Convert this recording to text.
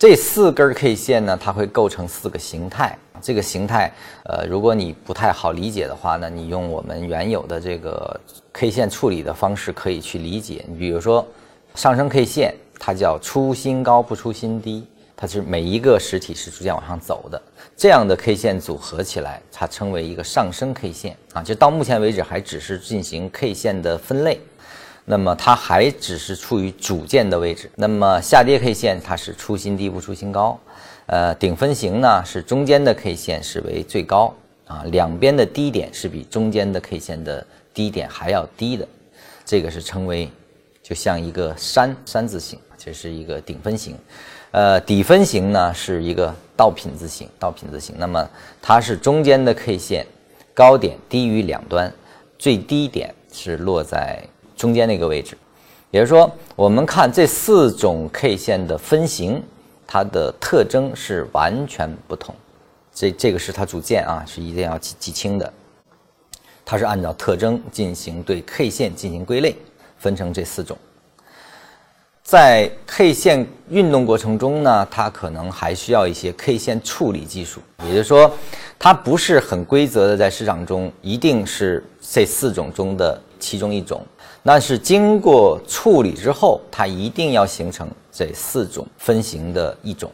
这四根 K 线呢，它会构成四个形态。这个形态，呃，如果你不太好理解的话呢，你用我们原有的这个 K 线处理的方式可以去理解。你比如说，上升 K 线，它叫出新高不出新低，它是每一个实体是逐渐往上走的。这样的 K 线组合起来，它称为一个上升 K 线啊。就到目前为止，还只是进行 K 线的分类。那么它还只是处于主见的位置。那么下跌 K 线它是出新低不出新高，呃，顶分型呢是中间的 K 线是为最高啊，两边的低点是比中间的 K 线的低点还要低的，这个是称为就像一个山山字形，这是一个顶分型。呃，底分型呢是一个倒品字形，倒品字形。那么它是中间的 K 线高点低于两端，最低点是落在。中间那个位置，也就是说，我们看这四种 K 线的分型，它的特征是完全不同。这这个是它主线啊，是一定要记记清的。它是按照特征进行对 K 线进行归类，分成这四种。在 K 线运动过程中呢，它可能还需要一些 K 线处理技术，也就是说，它不是很规则的，在市场中一定是这四种中的其中一种。那是经过处理之后，它一定要形成这四种分型的一种。